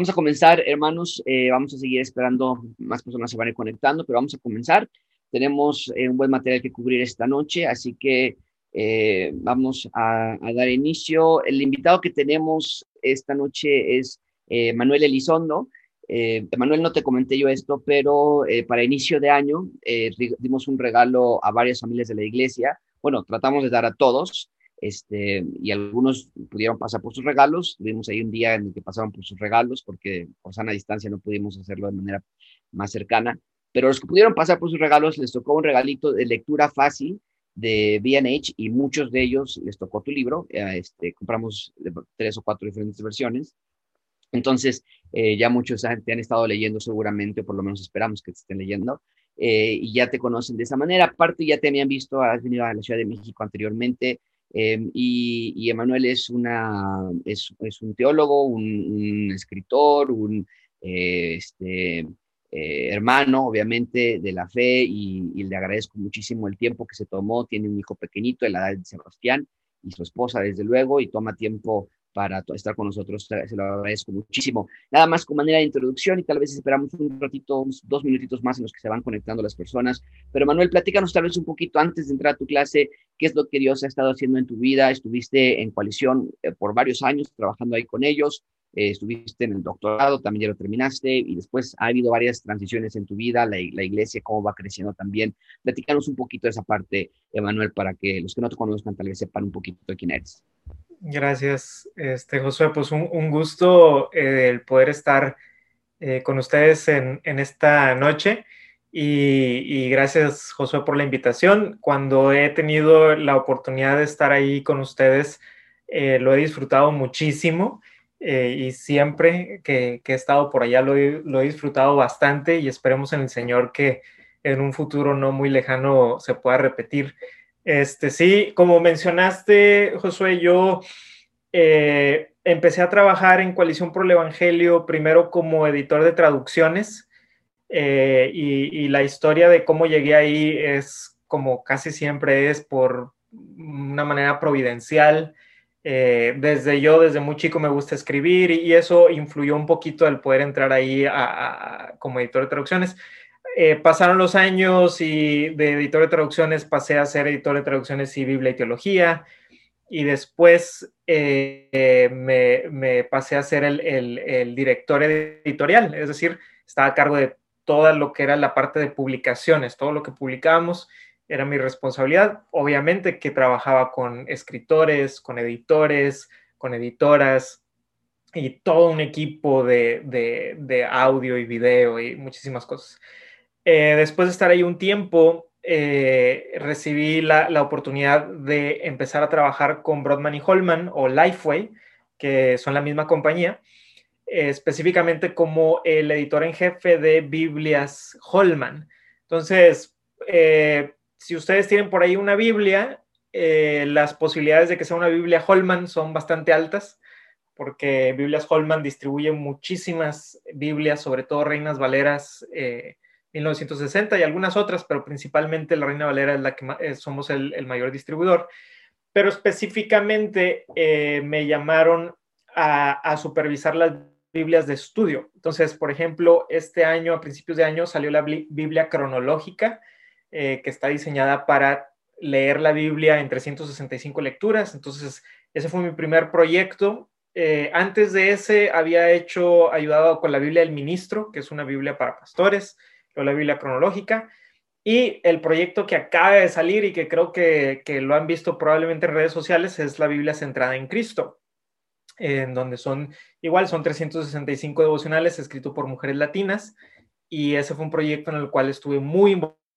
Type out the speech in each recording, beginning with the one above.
Vamos a comenzar, hermanos. Eh, vamos a seguir esperando, más personas se van a ir conectando, pero vamos a comenzar. Tenemos eh, un buen material que cubrir esta noche, así que eh, vamos a, dar inicio. El invitado que tenemos esta noche es Manuel Elizondo. Manuel, no te comenté yo esto, pero para inicio de año dimos un regalo a varias familias de la iglesia. Bueno, tratamos de dar a todos este, y algunos pudieron pasar por sus regalos. Tuvimos ahí un día en el que pasaron por sus regalos porque por sana distancia no pudimos hacerlo de manera más cercana. Pero los que pudieron pasar por sus regalos les tocó un regalito de lectura fácil de B&H y muchos de ellos les tocó tu libro. Eh, este, compramos tres o cuatro diferentes versiones. Entonces, eh, ya muchos te han estado leyendo seguramente, o por lo menos esperamos que te estén leyendo, eh, y ya te conocen de esa manera. Aparte, ya te habían visto, has venido a la Ciudad de México anteriormente, Em, y, Emanuel es, una, es un teólogo, un, escritor, un eh, este, eh, hermano, obviamente, de la fe y, y, le agradezco muchísimo el tiempo que se tomó. Tiene un hijo pequeñito de la edad de Sebastián y su esposa, desde luego, y toma tiempo para estar con nosotros, se lo agradezco muchísimo. Nada más con manera de introducción y tal vez esperamos un ratito, unos dos minutitos más en los que se van conectando las personas. Pero Manuel, platícanos tal vez un poquito antes de entrar a tu clase, qué es lo que Dios ha estado haciendo en tu vida. Estuviste en coalición eh, por varios años trabajando ahí con ellos. Eh, estuviste en el doctorado, también ya lo terminaste, y después ha habido varias transiciones en tu vida, la, la, iglesia, cómo va creciendo también. Platícanos un poquito de esa parte, Emanuel, para que los que no te conozcan tal vez sepan un poquito de quién eres. Gracias, este, Josué. Pues un, gusto eh, el poder estar eh, con ustedes en, esta noche y, gracias, Josué, por la invitación. Cuando he tenido la oportunidad de estar ahí con ustedes, eh, lo he disfrutado muchísimo y siempre que, he estado por allá lo he, lo he disfrutado bastante y esperemos en el Señor que en un futuro no muy lejano se pueda repetir. Este, sí, como mencionaste, Josué, yo eh, empecé a trabajar en Coalición por el Evangelio primero como editor de traducciones eh, y, la historia de cómo llegué ahí es como casi siempre es por una manera providencial. Eh, desde yo, desde muy chico me gusta escribir y, eso influyó un poquito el poder entrar ahí como editor de traducciones. Eh, pasaron los años y de editor de traducciones pasé a ser editor de traducciones y Biblia y Teología. Y después eh, me, pasé a ser el, director editorial, es decir, estaba a cargo de toda lo que era la parte de publicaciones, todo lo que publicábamos era mi responsabilidad. Obviamente que trabajaba con escritores, con editores, con editoras y todo un equipo de audio y video y muchísimas cosas. Eh, después de estar ahí un tiempo, eh, recibí la, oportunidad de empezar a trabajar con Broadman y Holman o Lifeway, que son la misma compañía, específicamente como el editor en jefe de Biblias Holman. Entonces, eh, si ustedes tienen por ahí una Biblia, las posibilidades de que sea una Biblia Holman son bastante altas, porque Biblias Holman distribuye muchísimas Biblias, sobre todo Reinas Valeras 1960 y algunas otras, pero principalmente la Reina Valera es la que eh, somos el, mayor distribuidor. Pero específicamente eh, me llamaron a, supervisar las Biblias de estudio. Entonces, por ejemplo, este año, a principios de año, salió la Biblia cronológica, eh, que está diseñada para leer la Biblia en 365 lecturas. Entonces, ese fue mi primer proyecto. antes de ese, había hecho, ayudado con la Biblia del Ministro, que es una Biblia para pastores la Biblia cronológica. Y el proyecto que acaba de salir y que creo que, lo han visto probablemente en redes sociales es la Biblia centrada en Cristo, en donde son, igual son 365 devocionales escritos por mujeres latinas. Y ese fue un proyecto en el cual estuve muy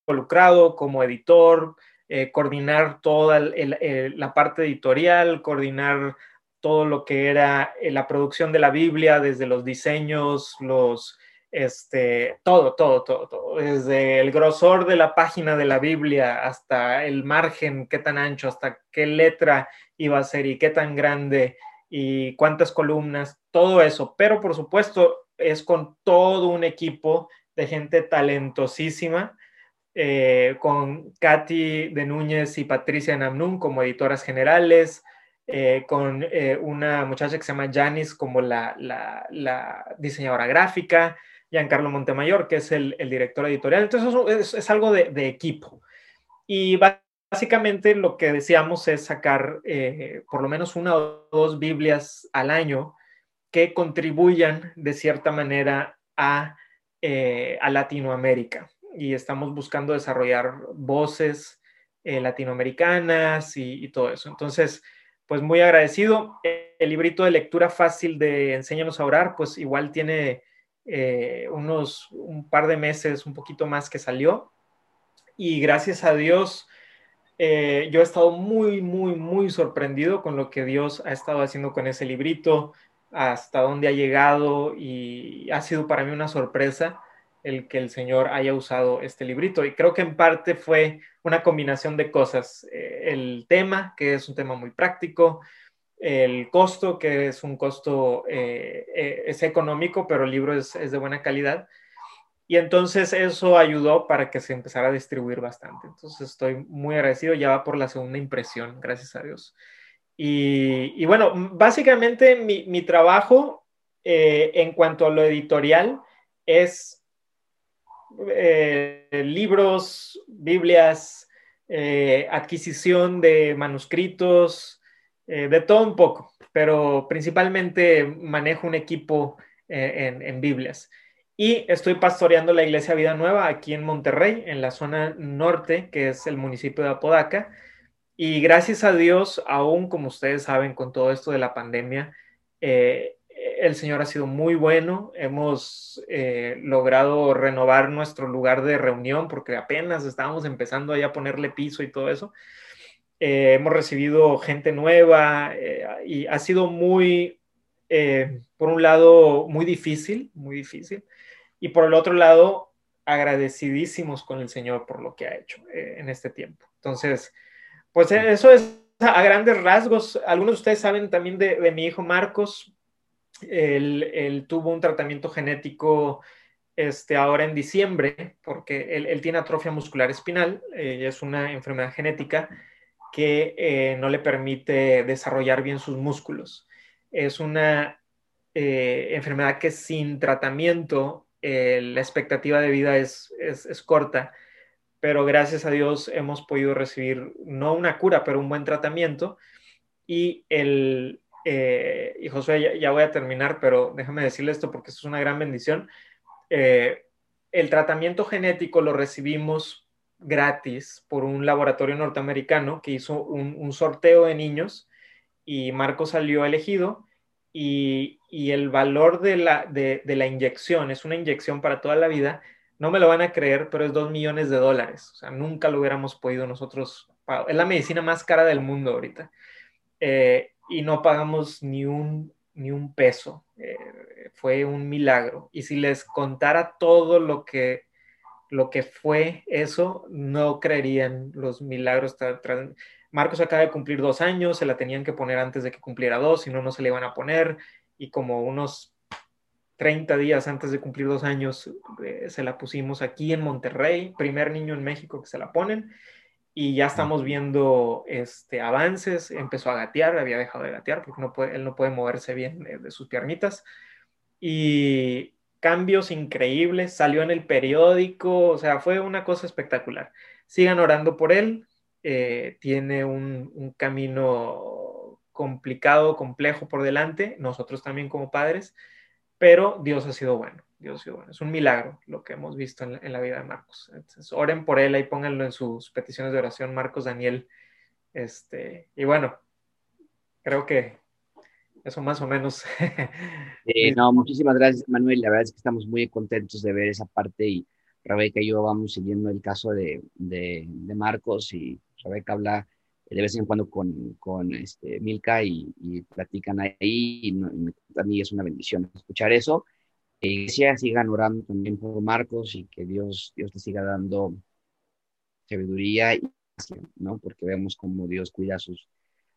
involucrado como editor, eh, coordinar toda la parte editorial, coordinar todo lo que era eh, la producción de la Biblia, desde los diseños, los este, todo, todo, todo, todo, desde el grosor de la página de la Biblia hasta el margen, qué tan ancho, hasta qué letra iba a ser y qué tan grande y cuántas columnas, todo eso. Pero por supuesto es con todo un equipo de gente talentosísima, eh, con Katy de Núñez y Patricia Namnun como editoras generales, eh, con eh, una muchacha que se llama Janice como la, diseñadora gráfica, Giancarlo Montemayor, que es el, director editorial. Entonces es, algo de, equipo. Y básicamente lo que decíamos es sacar eh, por lo menos una o dos Biblias al año que contribuyan de cierta manera a, a Latinoamérica. Y estamos buscando desarrollar voces latinoamericanas y, y todo eso. Entonces, pues muy agradecido. El librito de lectura fácil de Enséñanos a orar, pues igual tiene eh, unos un par de meses, un poquito más que salió. Y gracias a Dios, eh, yo he estado muy, muy, muy sorprendido con lo que Dios ha estado haciendo con ese librito, hasta dónde ha llegado y ha sido para mí una sorpresa el que el Señor haya usado este librito. Y creo que en parte fue una combinación de cosas. Eh, el tema, que es un tema muy práctico, el costo, que es un costo, eh, eh, es económico, pero el libro es, es, de buena calidad. Y entonces eso ayudó para que se empezara a distribuir bastante. Entonces estoy muy agradecido, ya va por la segunda impresión, gracias a Dios. Y, bueno, básicamente mi, mi trabajo en cuanto a lo editorial es eh, libros, Biblias, eh, adquisición de manuscritos, eh, de todo un poco, pero principalmente manejo un equipo en, Biblias. Y estoy pastoreando la Iglesia Vida Nueva aquí en Monterrey, en la zona norte, que es el municipio de Apodaca. Y gracias a Dios, aún como ustedes saben, con todo esto de la pandemia, el Señor ha sido muy bueno. Hemos eh, logrado renovar nuestro lugar de reunión porque apenas estábamos empezando a ponerle piso y todo eso. Eh, hemos recibido gente nueva eh, y ha sido muy, por un lado, muy difícil, muy difícil. Y por el otro lado, agradecidísimos con el Señor por lo que ha hecho en este tiempo. Entonces, pues eso es a grandes rasgos. Algunos de ustedes saben también de, de mi hijo Marcos, él, tuvo un tratamiento genético este, ahora en diciembre, porque él, tiene atrofia muscular espinal, eh, es una enfermedad genética que eh, no le permite desarrollar bien sus músculos. Es una eh, enfermedad que sin tratamiento la expectativa de vida es, es, corta, pero gracias a Dios hemos podido recibir no una cura, pero un buen tratamiento y el, eh, y Josué, ya, voy a terminar, pero déjame decirle esto porque esto es una gran bendición. Eh, el tratamiento genético lo recibimos gratis por un laboratorio norteamericano que hizo un, sorteo de niños y Marco salió elegido y, el valor de la, inyección, es una inyección para toda la vida, no me lo van a creer, pero es dos millones de dólares. Nunca lo hubiéramos podido nosotros. Es la medicina más cara del mundo ahorita. Eh, y no pagamos ni un, ni un peso. Eh, fue un milagro. Y si les contara todo lo que, lo que fue eso, no creerían los milagros. Marcos acaba de cumplir dos años, se la tenían que poner antes de que cumpliera dos, si no, no se le iban a poner. Y como unos 30 días antes de cumplir dos años, eh, se la pusimos aquí en Monterrey, primer niño en México que se la ponen y ya estamos viendo este, avances. Empezó a gatear, había dejado de gatear porque no puede, él no puede moverse bien de, sus piernitas. Y cambios increíbles, salió en el periódico, o sea, fue una cosa espectacular. Sigan orando por él, eh, tiene un, un, camino complicado, complejo por delante, nosotros también como padres, pero Dios ha sido bueno. Dios bueno. Es un milagro lo que hemos visto en, la vida de Marcos. Entonces, oren por él, ahí pónganlo en sus peticiones de oración, Marcos Daniel. Este, y bueno, creo que eso más o menos. no, muchísimas gracias, Manuel. La verdad es que estamos muy contentos de ver esa parte y Rebeca y yo vamos siguiendo el caso de, de, Marcos y Rebeca habla de vez en cuando con, con este, Milka y, platican ahí y, y, a mí es una bendición escuchar eso iglesia sigan orando también por Marcos y que Dios, Dios te siga dando sabiduría, y, ¿no? Porque vemos cómo Dios cuida a sus,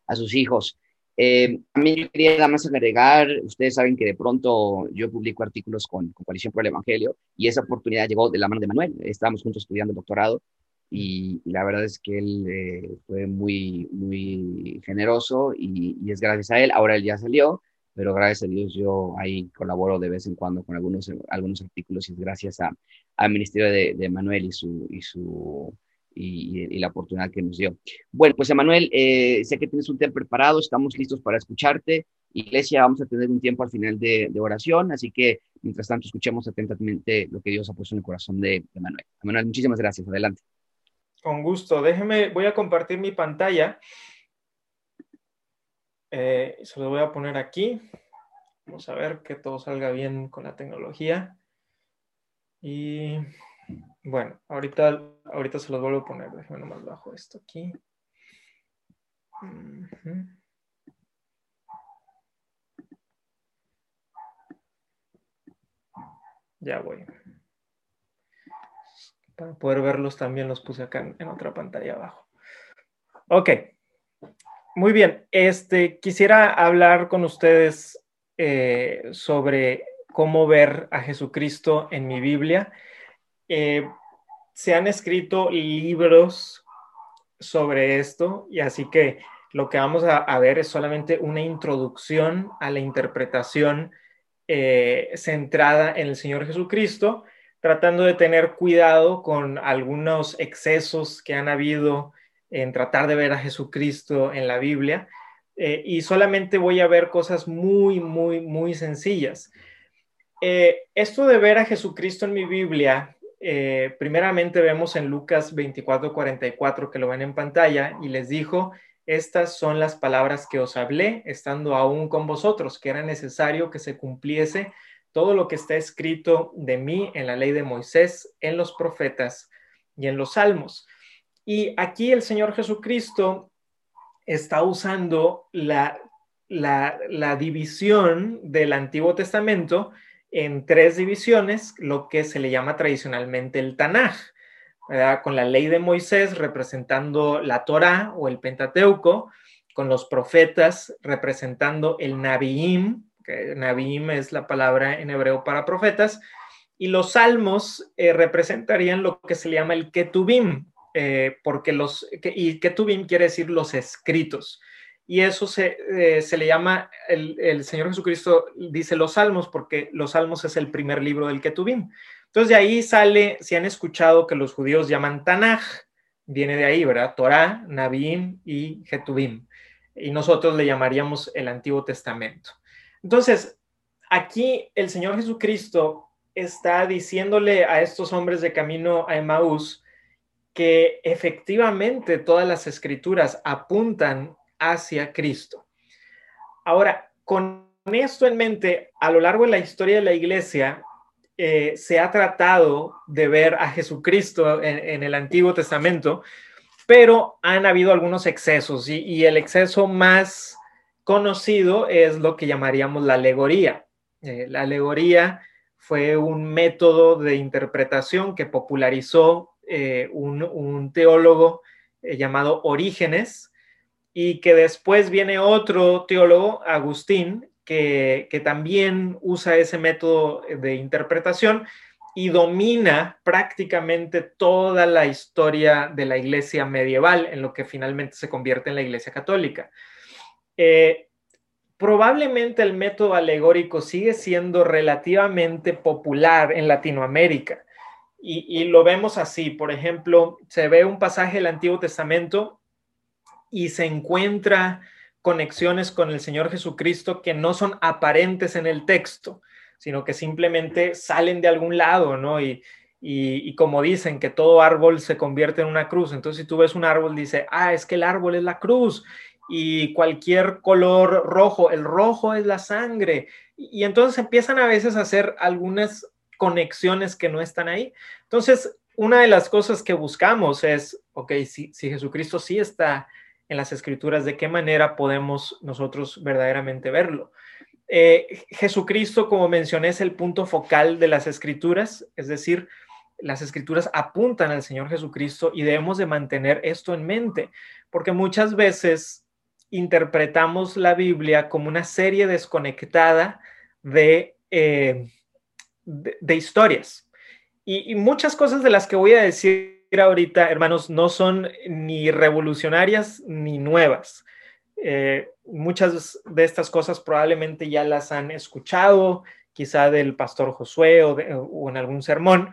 a sus hijos. Eh, también yo quería nada más agregar, ustedes saben que de pronto yo publico artículos con, con, Coalición por el Evangelio y esa oportunidad llegó de la mano de Manuel. Estábamos juntos estudiando el doctorado y, la verdad es que él eh, fue muy, muy generoso y, es gracias a él. Ahora él ya salió, pero gracias a Dios yo ahí colaboro de vez en cuando con algunos, algunos artículos y es gracias a, al Ministerio de, de Manuel y su, y su y, la oportunidad que nos dio. Bueno, pues Emanuel, eh, sé que tienes un tema preparado, estamos listos para escucharte. Iglesia, vamos a tener un tiempo al final de, de oración, así que mientras tanto escuchemos atentamente lo que Dios ha puesto en el corazón de, de Manuel. Manuel, muchísimas gracias. Adelante. Con gusto. Déjeme, voy a compartir mi pantalla. Eh, se lo voy a poner aquí. Vamos a ver que todo salga bien con la tecnología. Y bueno, ahorita, ahorita se los vuelvo a poner. Déjenme nomás bajo esto aquí. Ya voy. Para poder verlos también los puse acá en, otra pantalla abajo. Ok. Muy bien. Este, quisiera hablar con ustedes eh, sobre cómo ver a Jesucristo en mi Biblia. Eh, se han escrito libros sobre esto y así que lo que vamos a, ver es solamente una introducción a la interpretación eh, centrada en el Señor Jesucristo tratando de tener cuidado con algunos excesos que han habido en tratar de ver a Jesucristo en la Biblia. Eh, y solamente voy a ver cosas muy, muy, muy sencillas. Esto de ver a Jesucristo en mi Biblia, eh, primeramente vemos en Lucas 24, 44, que lo ven en pantalla, y les dijo, estas son las palabras que os hablé, estando aún con vosotros, que era necesario que se cumpliese todo lo que está escrito de mí en la ley de Moisés, en los profetas y en los salmos. Y aquí el Señor Jesucristo está usando la, la, división del Antiguo Testamento en tres divisiones, lo que se le llama tradicionalmente el Tanaj, con la ley de Moisés representando la Torá o el Pentateuco, con los profetas representando el Nabiim, que es la palabra en hebreo para profetas, y los salmos eh, representarían lo que se le llama el ketubim, eh, porque los, y ketubim quiere decir los escritos. Y eso se, eh, se le llama, el, el, Señor Jesucristo dice los salmos, porque los salmos es el primer libro del ketubim. Entonces de ahí sale, si han escuchado que los judíos llaman Tanaj, viene de ahí, ¿verdad? Torah, Nabim y Ketubim. Y nosotros le llamaríamos el Antiguo Testamento. Entonces, aquí el Señor Jesucristo está diciéndole a estos hombres de camino a Emaús que efectivamente todas las escrituras apuntan hacia Cristo. Ahora, con esto en mente, a lo largo de la historia de la iglesia, eh, se ha tratado de ver a Jesucristo en, el Antiguo Testamento, pero han habido algunos excesos y el exceso más conocido es lo que llamaríamos la alegoría. Eh, la alegoría fue un método de interpretación que popularizó eh, un, teólogo llamado Orígenes y que después viene otro teólogo, Agustín, que, también usa ese método de interpretación y domina prácticamente toda la historia de la iglesia medieval en lo que finalmente se convierte en la iglesia católica. Eh, probablemente el método alegórico sigue siendo relativamente popular en Latinoamérica. Y, lo vemos así, por ejemplo, se ve un pasaje del Antiguo Testamento y se encuentra conexiones con el Señor Jesucristo que no son aparentes en el texto, sino que simplemente salen de algún lado, ¿no? Y, y, como dicen que todo árbol se convierte en una cruz, entonces si tú ves un árbol, dice, ah, es que el árbol es la cruz, y cualquier color rojo, el rojo es la sangre. Y, entonces empiezan a veces a hacer algunas conexiones que no están ahí. Entonces, una de las cosas que buscamos es, ok, si, si Jesucristo sí está en las escrituras, ¿de qué manera podemos nosotros verdaderamente verlo? Eh, Jesucristo, como mencioné, es el punto focal de las escrituras, es decir, las escrituras apuntan al Señor Jesucristo y debemos de mantener esto en mente, porque muchas veces interpretamos la Biblia como una serie desconectada de, eh, de, historias. Y, muchas cosas de las que voy a decir ahorita, hermanos, no son ni revolucionarias ni nuevas. Eh, muchas de estas cosas probablemente ya las han escuchado, quizá del pastor Josué o, en algún sermón,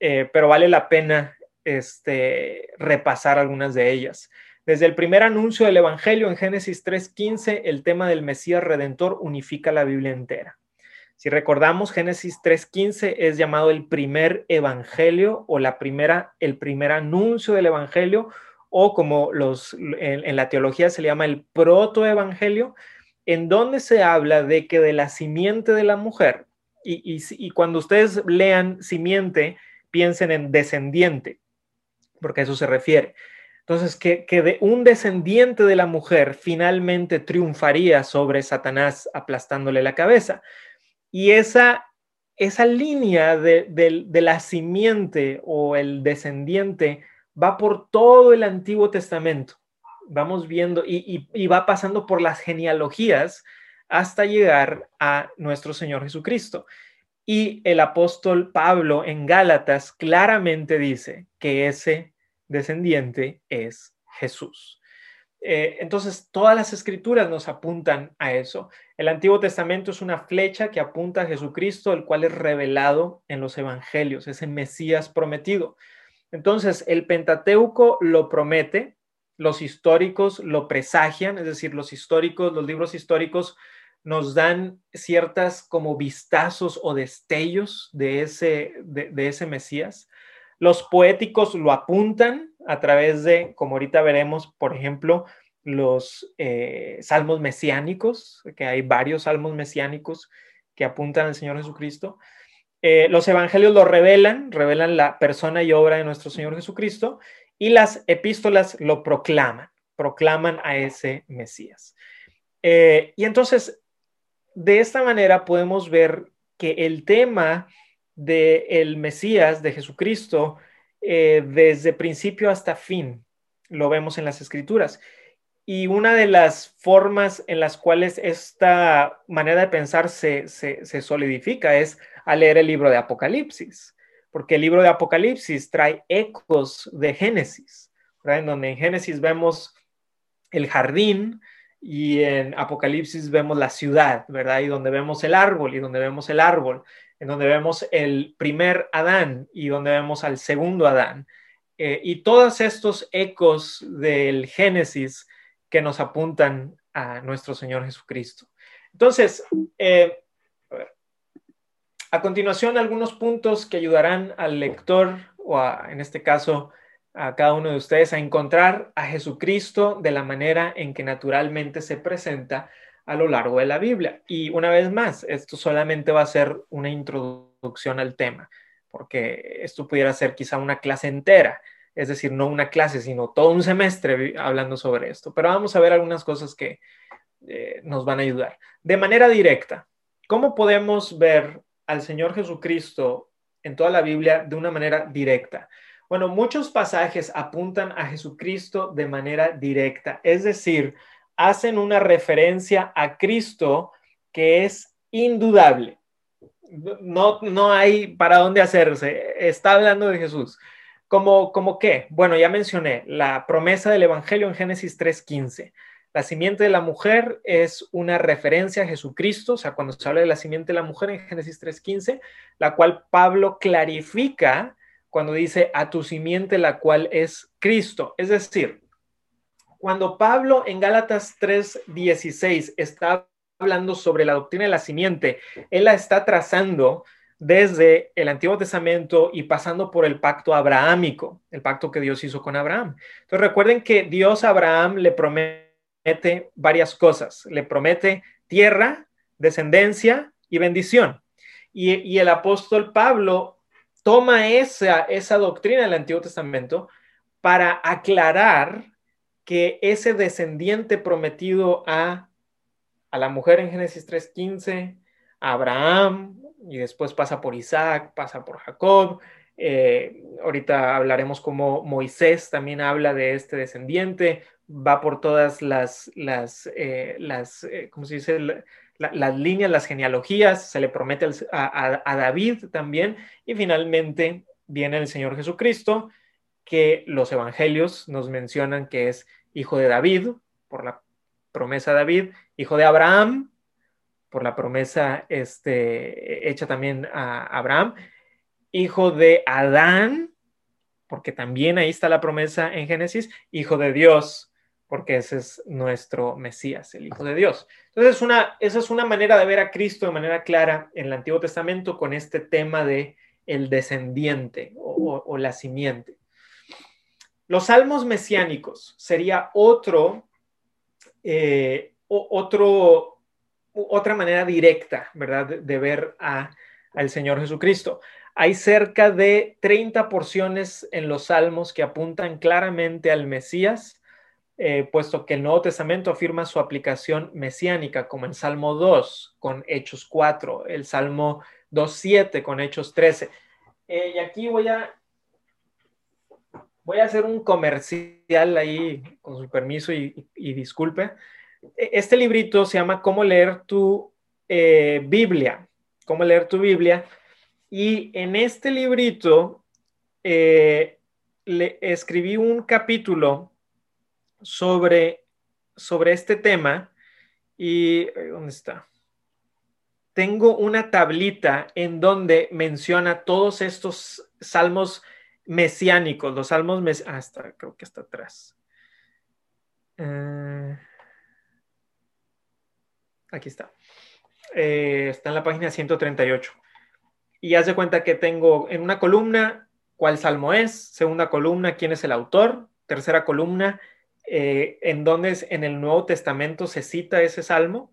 eh, pero vale la pena este, repasar algunas de ellas. Desde el primer anuncio del Evangelio en Génesis 3.15, el tema del Mesías Redentor unifica la Biblia entera. Si recordamos, Génesis 3.15 es llamado el primer Evangelio o la primera, el primer anuncio del Evangelio o como los, en, la teología se le llama el protoevangelio, en donde se habla de que de la simiente de la mujer, y, y cuando ustedes lean simiente, piensen en descendiente, porque a eso se refiere. Entonces, que, que, de un descendiente de la mujer finalmente triunfaría sobre Satanás aplastándole la cabeza. Y esa, esa línea de, de la simiente o el descendiente va por todo el Antiguo Testamento. Vamos viendo y, y, va pasando por las genealogías hasta llegar a nuestro Señor Jesucristo. Y el apóstol Pablo en Gálatas claramente dice que ese descendiente es Jesús. Eh, entonces, todas las escrituras nos apuntan a eso. El Antiguo Testamento es una flecha que apunta a Jesucristo, el cual es revelado en los evangelios, es el Mesías prometido. Entonces, el Pentateuco lo promete, los históricos lo presagian, es decir, los históricos, los libros históricos nos dan ciertas como vistazos o destellos de ese, de ese Mesías. Los poéticos lo apuntan a través de, como ahorita veremos, por ejemplo, los eh, salmos mesiánicos, que hay varios salmos mesiánicos que apuntan al Señor Jesucristo. Eh, los evangelios lo revelan, revelan la persona y obra de nuestro Señor Jesucristo, y las epístolas lo proclaman, proclaman a ese Mesías. Eh, y entonces, de esta manera podemos ver que el tema del el Mesías, de Jesucristo, desde principio hasta fin. Lo vemos en las escrituras. Y una de las formas en las cuales esta manera de pensar se, solidifica es al leer el libro de Apocalipsis, porque el libro de Apocalipsis trae ecos de Génesis, en donde en Génesis vemos el jardín y en Apocalipsis vemos la ciudad, ¿verdad? Y donde vemos el árbol y donde vemos el árbol en donde vemos el primer Adán y donde vemos al segundo Adán. Eh, y todos estos ecos del Génesis que nos apuntan a nuestro Señor Jesucristo. Entonces, eh, a, continuación, algunos puntos que ayudarán al lector, o en este caso a cada uno de ustedes, a encontrar a Jesucristo de la manera en que naturalmente se presenta a lo largo de la Biblia. Y una vez más, esto solamente va a ser una introducción al tema, porque esto pudiera ser quizá una clase entera, es decir, no una clase, sino todo un semestre hablando sobre esto. Pero vamos a ver algunas cosas que eh, nos van a ayudar. De manera directa, ¿cómo podemos ver al Señor Jesucristo en toda la Biblia de una manera directa? Bueno, muchos pasajes apuntan a Jesucristo de manera directa, es decir, hacen una referencia a Cristo que es indudable. No, no hay para dónde hacerse. Está hablando de Jesús. ¿Como, como qué? Bueno, ya mencioné la promesa del Evangelio en Génesis 3.15. La simiente de la mujer es una referencia a Jesucristo, o sea, cuando se habla de la simiente de la mujer en Génesis 3.15, la cual Pablo clarifica cuando dice a tu simiente, la cual es Cristo. Es decir, cuando Pablo en Gálatas 3:16 está hablando sobre la doctrina de la simiente, él la está trazando desde el Antiguo Testamento y pasando por el pacto abrahámico, el pacto que Dios hizo con Abraham. Entonces recuerden que Dios a Abraham le promete varias cosas. Le promete tierra, descendencia y bendición. Y, el apóstol Pablo toma esa, esa doctrina del Antiguo Testamento para aclarar que ese descendiente prometido a, a la mujer en Génesis 3.15, a Abraham, y después pasa por Isaac, pasa por Jacob. Eh, ahorita hablaremos cómo Moisés también habla de este descendiente, va por todas las, las, eh, las eh, ¿cómo se dice? las líneas, las genealogías, se le promete a, a David también, y finalmente viene el Señor Jesucristo, que los evangelios nos mencionan que es hijo de David, por la promesa de David, hijo de Abraham, por la promesa este, hecha también a Abraham, hijo de Adán, porque también ahí está la promesa en Génesis, hijo de Dios, porque ese es nuestro Mesías, el Hijo de Dios. Entonces, una, esa es una manera de ver a Cristo de manera clara en el Antiguo Testamento con este tema de el descendiente o, la simiente. Los salmos mesiánicos sería otro, eh, otro, otra manera directa, ¿verdad?, de, ver al Señor Jesucristo. Hay cerca de 30 porciones en los salmos que apuntan claramente al Mesías eh, puesto que el Nuevo Testamento afirma su aplicación mesiánica, como en Salmo 2 con Hechos 4, el Salmo 2.7 con Hechos 13. Eh, y aquí voy a, voy a hacer un comercial ahí, con su permiso y, disculpe. E, este librito se llama Cómo leer tu eh, Biblia, cómo leer tu Biblia. Y en este librito le escribí un capítulo sobre, sobre este tema y eh, ¿dónde está? Tengo una tablita en donde menciona todos estos salmos mesiánicos, los salmos mes ah, creo que está atrás. Eh, aquí está. Eh, está en la página 138. Y haz de cuenta que tengo en una columna cuál salmo es, segunda columna quién es el autor, tercera columna eh, en donde en el Nuevo Testamento se cita ese salmo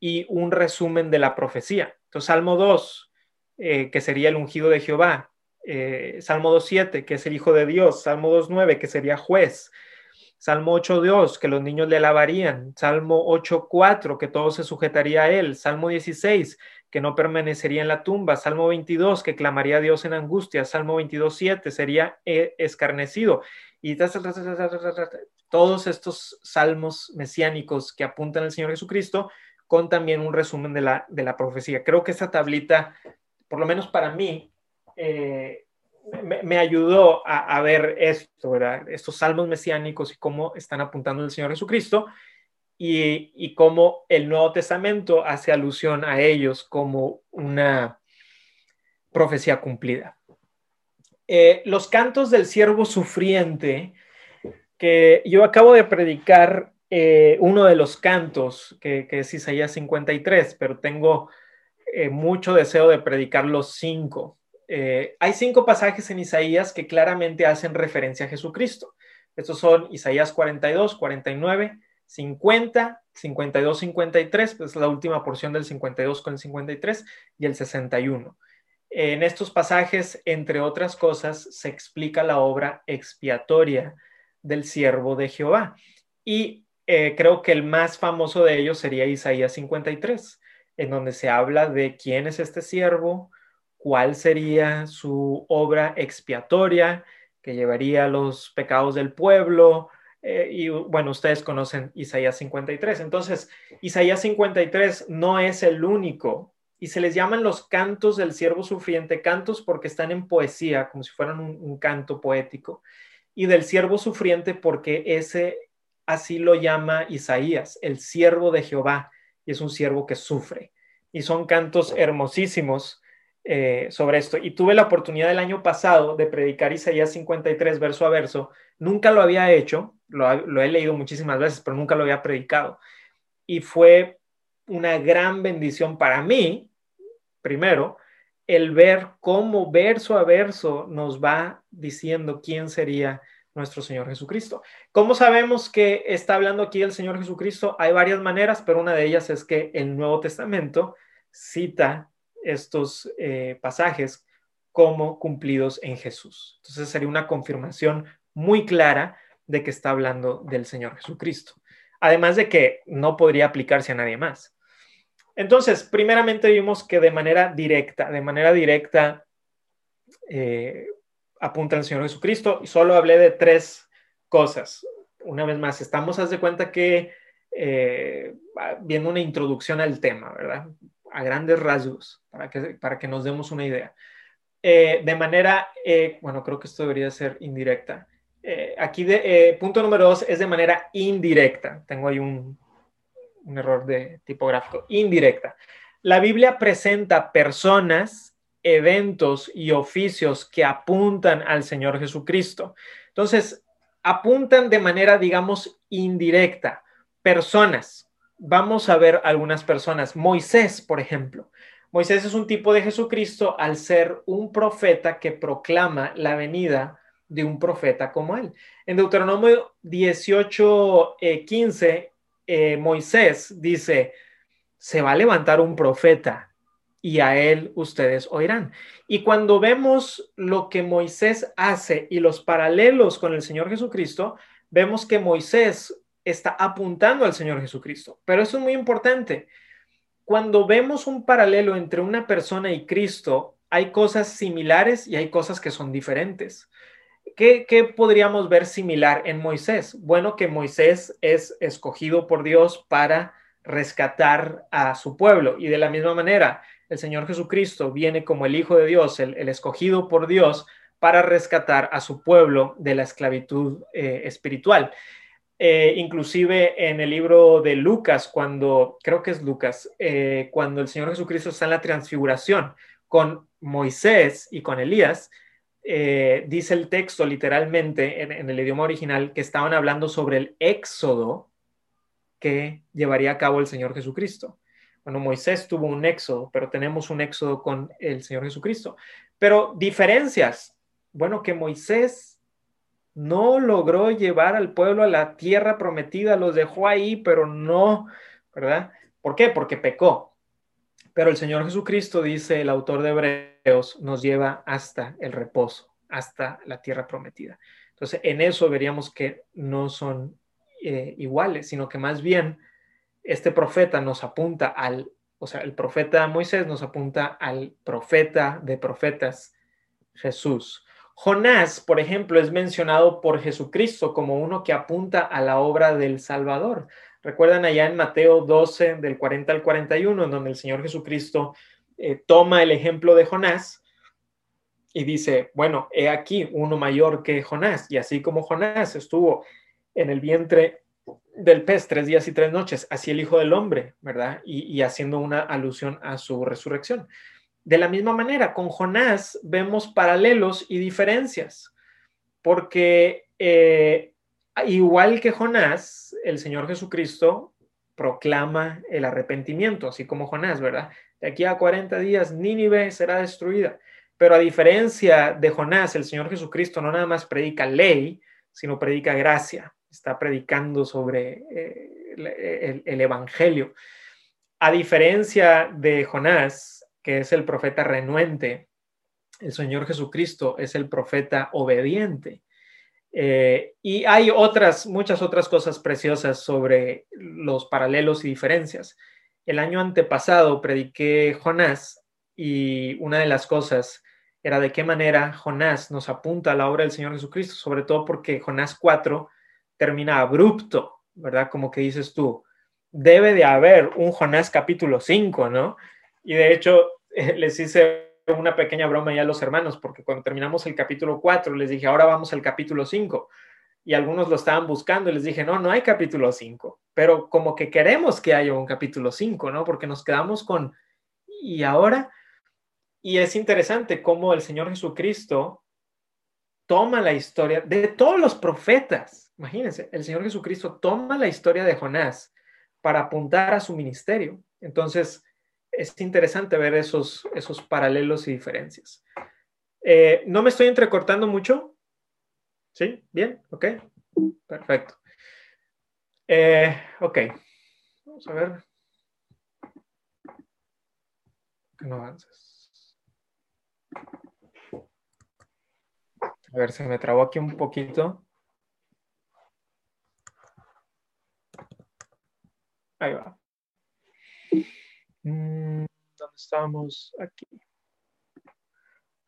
y un resumen de la profecía. Entonces, Salmo 2, eh, que sería el ungido de Jehová, eh, Salmo 2.7, que es el Hijo de Dios, Salmo 2.9, que sería juez, Salmo 8.2, que los niños le alabarían, Salmo 8.4, que todo se sujetaría a él, Salmo 16, que no permanecería en la tumba, Salmo 22, que clamaría a Dios en angustia, Salmo 22.7, sería escarnecido. Y todos estos salmos mesiánicos que apuntan al Señor Jesucristo con también un resumen de la, de la profecía. Creo que esta tablita, por lo menos para mí, eh, me, ayudó a, ver esto, ¿verdad? estos salmos mesiánicos y cómo están apuntando al Señor Jesucristo y, cómo el Nuevo Testamento hace alusión a ellos como una profecía cumplida. Eh, los cantos del siervo sufriente que yo acabo de predicar eh, uno de los cantos, que, es Isaías 53, pero tengo eh, mucho deseo de predicar los cinco. Eh, hay cinco pasajes en Isaías que claramente hacen referencia a Jesucristo. Estos son Isaías 42, 49, 50, 52, 53, pues la última porción del 52 con el 53 y el 61. En estos pasajes, entre otras cosas, se explica la obra expiatoria del siervo de Jehová. Y eh, creo que el más famoso de ellos sería Isaías 53, en donde se habla de quién es este siervo, cuál sería su obra expiatoria que llevaría los pecados del pueblo. Eh, y bueno, ustedes conocen Isaías 53. Entonces, Isaías 53 no es el único y se les llaman los cantos del siervo sufriente, cantos porque están en poesía, como si fueran un canto poético y del siervo sufriente porque ese así lo llama Isaías, el siervo de Jehová, y es un siervo que sufre. Y son cantos hermosísimos eh, sobre esto. Y tuve la oportunidad el año pasado de predicar Isaías 53 verso a verso. Nunca lo había hecho, lo, lo he leído muchísimas veces, pero nunca lo había predicado. Y fue una gran bendición para mí, primero, el ver cómo verso a verso nos va diciendo quién sería nuestro Señor Jesucristo. ¿Cómo sabemos que está hablando aquí el Señor Jesucristo? Hay varias maneras, pero una de ellas es que el Nuevo Testamento cita estos eh, pasajes como cumplidos en Jesús. Entonces sería una confirmación muy clara de que está hablando del Señor Jesucristo. Además de que no podría aplicarse a nadie más. Entonces, primeramente vimos que de manera directa, de manera directa, eh, apunta al Señor Jesucristo y solo hablé de tres cosas. Una vez más, estamos, haz de cuenta que eh, viendo una introducción al tema, ¿verdad? A grandes rasgos, para que, para que nos demos una idea. eh, de manera, eh, bueno, creo que esto debería ser indirecta. Eh, aquí, de, punto número dos, es de manera indirecta. Tengo ahí un, un error de tipográfico. Indirecta. La Biblia presenta personas, eventos y oficios que apuntan al Señor Jesucristo. Entonces, apuntan de manera, digamos, indirecta. Personas. Vamos a ver algunas personas. Moisés, por ejemplo. Moisés es un tipo de Jesucristo al ser un profeta que proclama la venida de un profeta como él. En Deuteronomio 18, 15, eh, eh, Moisés dice, se va a levantar un profeta y a él ustedes oirán. Y cuando vemos lo que Moisés hace y los paralelos con el Señor Jesucristo, vemos que Moisés está apuntando al Señor Jesucristo. Pero eso es muy importante cuando vemos un paralelo entre una persona y Cristo, hay cosas similares y hay cosas que son diferentes. ¿Qué, podríamos ver similar en Moisés? Bueno, que Moisés es escogido por Dios para rescatar a su pueblo y de la misma manera el Señor Jesucristo viene como el Hijo de Dios, el, escogido por Dios para rescatar a su pueblo de la esclavitud eh, espiritual. Eh, inclusive en el libro de Lucas, cuando, creo que es Lucas, eh, cuando el Señor Jesucristo está en la transfiguración con Moisés y con Elías, eh, dice el texto literalmente en, en, el idioma original que estaban hablando sobre el éxodo que llevaría a cabo el Señor Jesucristo. Bueno, Moisés tuvo un éxodo, pero tenemos un éxodo con el Señor Jesucristo. Pero diferencias. Bueno, que Moisés no logró llevar al pueblo a la tierra prometida, los dejó ahí, pero no, ¿verdad? ¿Por qué? Porque pecó. Pero el Señor Jesucristo, dice el autor de Hebreos, nos lleva hasta el reposo, hasta la tierra prometida. Entonces, en eso veríamos que no son eh, iguales, sino que más bien este profeta nos apunta al, o sea, el profeta Moisés nos apunta al profeta de profetas, Jesús. Jonás, por ejemplo, es mencionado por Jesucristo como uno que apunta a la obra del Salvador. Recuerdan allá en Mateo 12, del 40 al 41, en donde el Señor Jesucristo eh, toma el ejemplo de Jonás y dice, bueno, he aquí uno mayor que Jonás. Y así como Jonás estuvo en el vientre del pez tres días y tres noches, así el Hijo del Hombre, ¿verdad? y haciendo una alusión a su resurrección. De la misma manera, con Jonás vemos paralelos y diferencias, porque eh, igual que Jonás, el Señor Jesucristo proclama el arrepentimiento, así como Jonás, ¿verdad? De aquí a 40 días Nínive será destruida. Pero a diferencia de Jonás, el Señor Jesucristo no nada más predica ley, sino predica gracia. Está predicando sobre eh, el Evangelio. A diferencia de Jonás, es el profeta renuente, el Señor Jesucristo es el profeta obediente. Eh, y hay otras, muchas otras cosas preciosas sobre los paralelos y diferencias. El año antepasado prediqué Jonás y una de las cosas era de qué manera Jonás nos apunta a la obra del Señor Jesucristo, sobre todo porque Jonás 4 termina abrupto, ¿verdad? Como que dices tú, debe de haber un Jonás capítulo 5, ¿no? Y de hecho, les hice una pequeña broma ya a los hermanos, porque cuando terminamos el capítulo 4, les dije, ahora vamos al capítulo 5. Y algunos lo estaban buscando y les dije, no, no hay capítulo 5, pero como que queremos que haya un capítulo 5, ¿no? Porque nos quedamos con, ¿y ahora? Y es interesante cómo el Señor Jesucristo toma la historia de todos los profetas. Imagínense, el Señor Jesucristo toma la historia de Jonás para apuntar a su ministerio. Entonces, es interesante ver esos, esos paralelos y diferencias. Eh, ¿No me estoy entrecortando mucho? ¿Sí? ¿Bien? ¿Ok? Perfecto. Eh, ok. Vamos a ver. Que no avances. A ver, se me trabó aquí un poquito. Ahí va. Mm, ¿Dónde estamos? Aquí.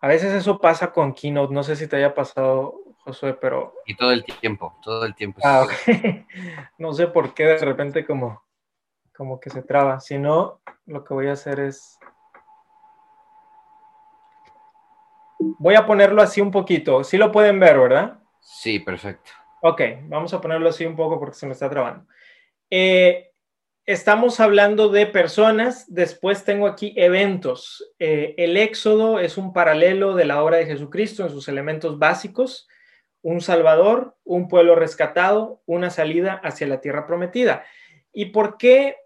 A veces eso pasa con Keynote, no sé si te haya pasado, Josué, pero... Y todo el tiempo, todo el tiempo. Ah, no sé por qué de repente como, como que se traba. Si no, lo que voy a hacer es... Voy a ponerlo así un poquito. Sí lo pueden ver, ¿verdad? Sí, perfecto. Ok, vamos a ponerlo así un poco porque se me está trabando. Eh, estamos hablando de personas, después tengo aquí eventos. Eh, el éxodo es un paralelo de la obra de Jesucristo en sus elementos básicos, un salvador, un pueblo rescatado, una salida hacia la tierra prometida. ¿Y por qué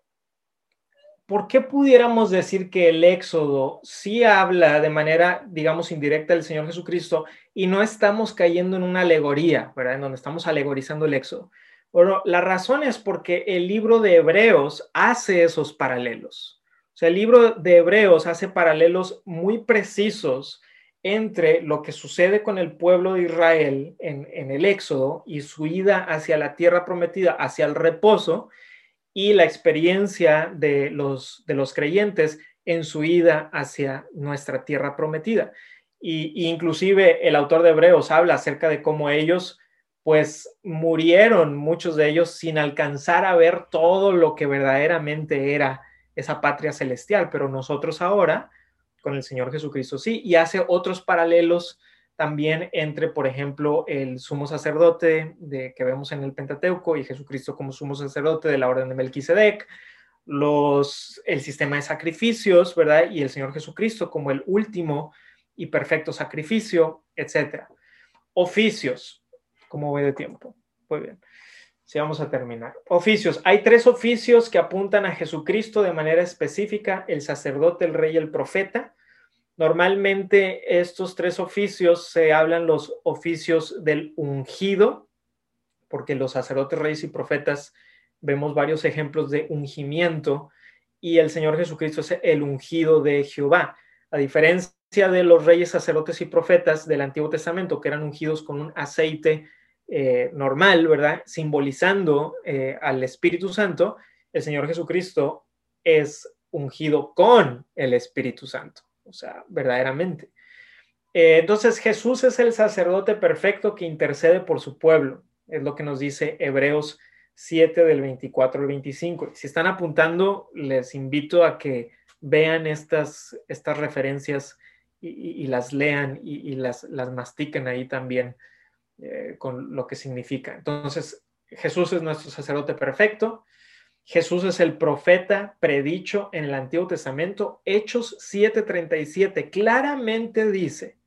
¿por qué pudiéramos decir que el Éxodo sí habla de manera, digamos, indirecta del Señor Jesucristo y no estamos cayendo en una alegoría, ¿verdad? En donde estamos alegorizando el Éxodo. Bueno, la razón es porque el libro de Hebreos hace esos paralelos. O sea, el libro de Hebreos hace paralelos muy precisos entre lo que sucede con el pueblo de Israel en, el Éxodo y su ida hacia la tierra prometida, hacia el reposo, y la experiencia de los, de los creyentes en su ida hacia nuestra tierra prometida. Y, inclusive el autor de Hebreos habla acerca de cómo ellos pues murieron muchos de ellos sin alcanzar a ver todo lo que verdaderamente era esa patria celestial, pero nosotros ahora con el Señor Jesucristo sí, y hace otros paralelos también entre, por ejemplo, el sumo sacerdote de, que vemos en el Pentateuco y Jesucristo como sumo sacerdote de la orden de Melquisedec, los, el sistema de sacrificios, ¿verdad? Y el Señor Jesucristo como el último y perfecto sacrificio, etc. Oficios, como voy de tiempo. Muy bien. Sí, vamos a terminar. Oficios. Hay tres oficios que apuntan a Jesucristo de manera específica, el sacerdote, el rey y el profeta. Normalmente estos tres oficios se hablan los oficios del ungido, porque los sacerdotes, reyes y profetas vemos varios ejemplos de ungimiento y el Señor Jesucristo es el ungido de Jehová. A diferencia de los reyes, sacerdotes y profetas del Antiguo Testamento, que eran ungidos con un aceite eh, normal, ¿verdad? Simbolizando eh, al Espíritu Santo, el Señor Jesucristo es ungido con el Espíritu Santo o sea, verdaderamente. Eh, entonces Jesús es el sacerdote perfecto que intercede por su pueblo, es lo que nos dice Hebreos 7 del 24 al 25. Si están apuntando, les invito a que vean estas, estas referencias y, las lean y, las, las, mastiquen ahí también eh, con lo que significa. Entonces, Jesús es nuestro sacerdote perfecto, Jesús es el profeta predicho en el Antiguo Testamento. Hechos 7:37 claramente dice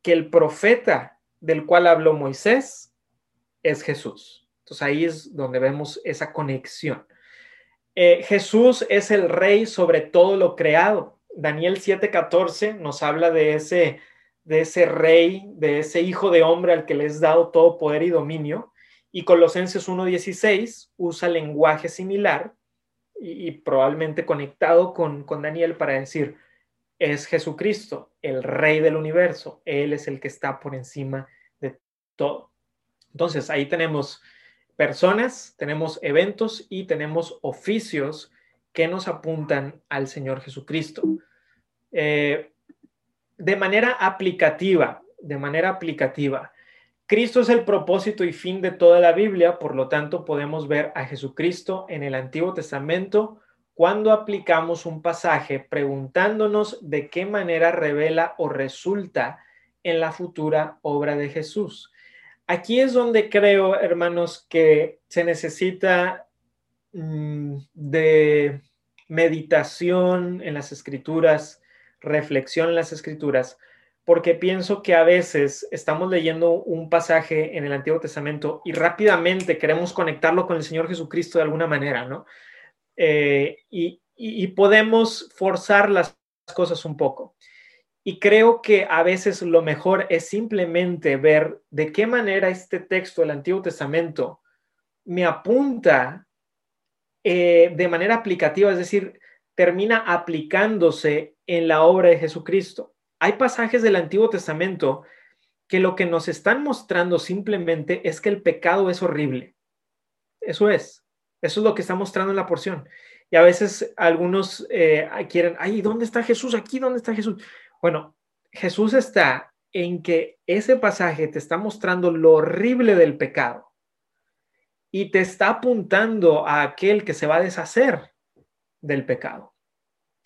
que el profeta del cual habló Moisés es Jesús. Entonces ahí es donde vemos esa conexión. Eh, Jesús es el rey sobre todo lo creado. Daniel 7:14 nos habla de ese, de ese rey, de ese hijo de hombre al que le es dado todo poder y dominio. Y Colosenses 1.16 usa lenguaje similar y, probablemente conectado con, con Daniel para decir, es Jesucristo, el rey del universo. Él es el que está por encima de todo. Entonces, ahí tenemos personas, tenemos eventos y tenemos oficios que nos apuntan al Señor Jesucristo. Eh, de manera aplicativa, de manera aplicativa, Cristo es el propósito y fin de toda la Biblia, por lo tanto podemos ver a Jesucristo en el Antiguo Testamento cuando aplicamos un pasaje preguntándonos de qué manera revela o resulta en la futura obra de Jesús. Aquí es donde creo, hermanos, que se necesita mm, de meditación en las escrituras, reflexión en las escrituras, porque pienso que a veces estamos leyendo un pasaje en el Antiguo Testamento y rápidamente queremos conectarlo con el Señor Jesucristo de alguna manera, ¿no? Eh, y, podemos forzar las cosas un poco. Y creo que a veces lo mejor es simplemente ver de qué manera este texto del Antiguo Testamento me apunta eh, de manera aplicativa, es decir, termina aplicándose en la obra de Jesucristo hay pasajes del Antiguo Testamento que lo que nos están mostrando simplemente es que el pecado es horrible. Eso es. Eso es lo que está mostrando en la porción. Y a veces algunos eh, quieren, ay, ¿dónde está Jesús? Aquí, ¿dónde está Jesús? Bueno, Jesús está en que ese pasaje te está mostrando lo horrible del pecado y te está apuntando a aquel que se va a deshacer del pecado.